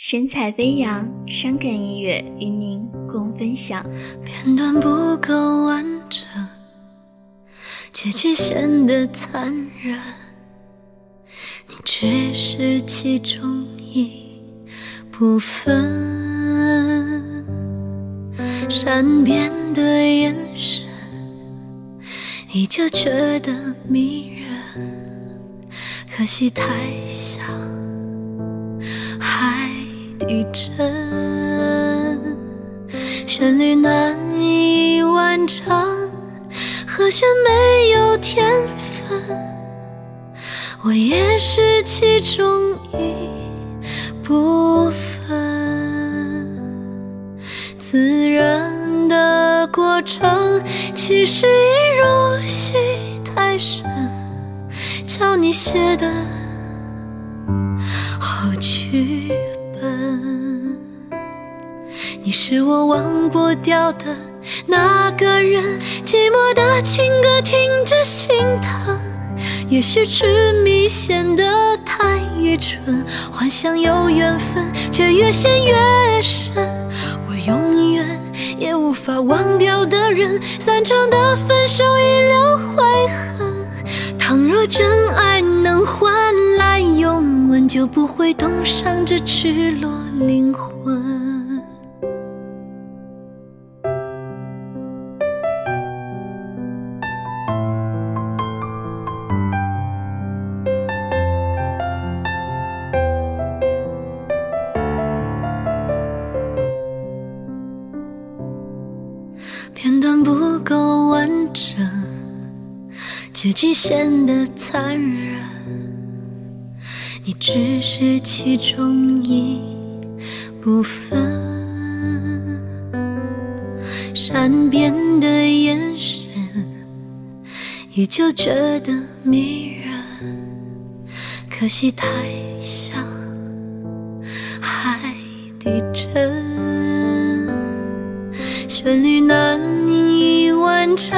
神采飞扬，伤感音乐与您共分享。片段不够完整，结局显得残忍。你只是其中一部分，善变的眼神依旧觉得迷人，可惜太像。一阵，旋律难以完成，和弦没有天分，我也是其中一部分。自然的过程，其实已入戏太深，叫你写的你是我忘不掉的那个人，寂寞的情歌听着心疼。也许痴迷显得太愚蠢，幻想有缘分，却越陷越深。我永远也无法忘掉的人，散场的分手遗留悔恨。倘若真爱能换来永吻，就不会冻伤这赤裸灵魂。片段不够完整，结局显得残忍。你只是其中一部分，善变的眼神依旧觉得迷人，可惜太旋律难以完成，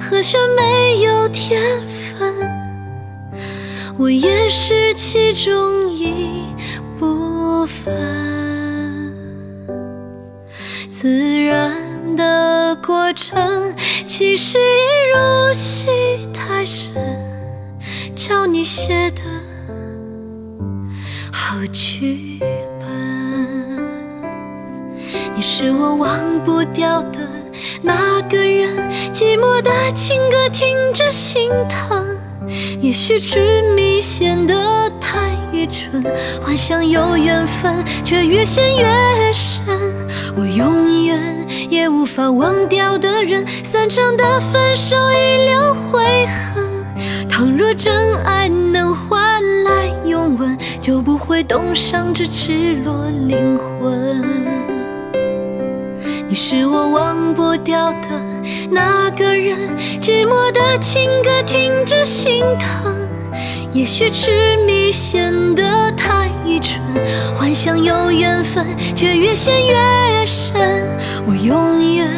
和弦没有天分，我也是其中一部分。自然的过程，其实已入戏太深，叫你写的好剧。是我忘不掉的那个人，寂寞的情歌听着心疼。也许痴迷显得太愚蠢，幻想有缘分，却越陷越深。我永远也无法忘掉的人，散场的分手遗留悔恨。倘若真爱能换来永吻，就不会冻伤这赤裸灵魂。你是我忘不掉的那个人，寂寞的情歌听着心疼。也许痴迷显得太愚蠢，幻想有缘分，却越陷越深。我永远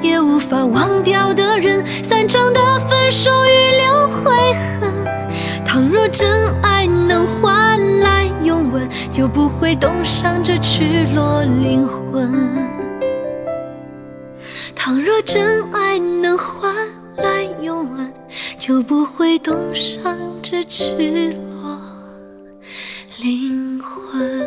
也无法忘掉的人，散场的分手预留悔恨。倘若真爱能换来拥吻，就不会冻伤这赤裸灵魂。倘若真爱能换来永吻，就不会冻伤这赤裸灵魂。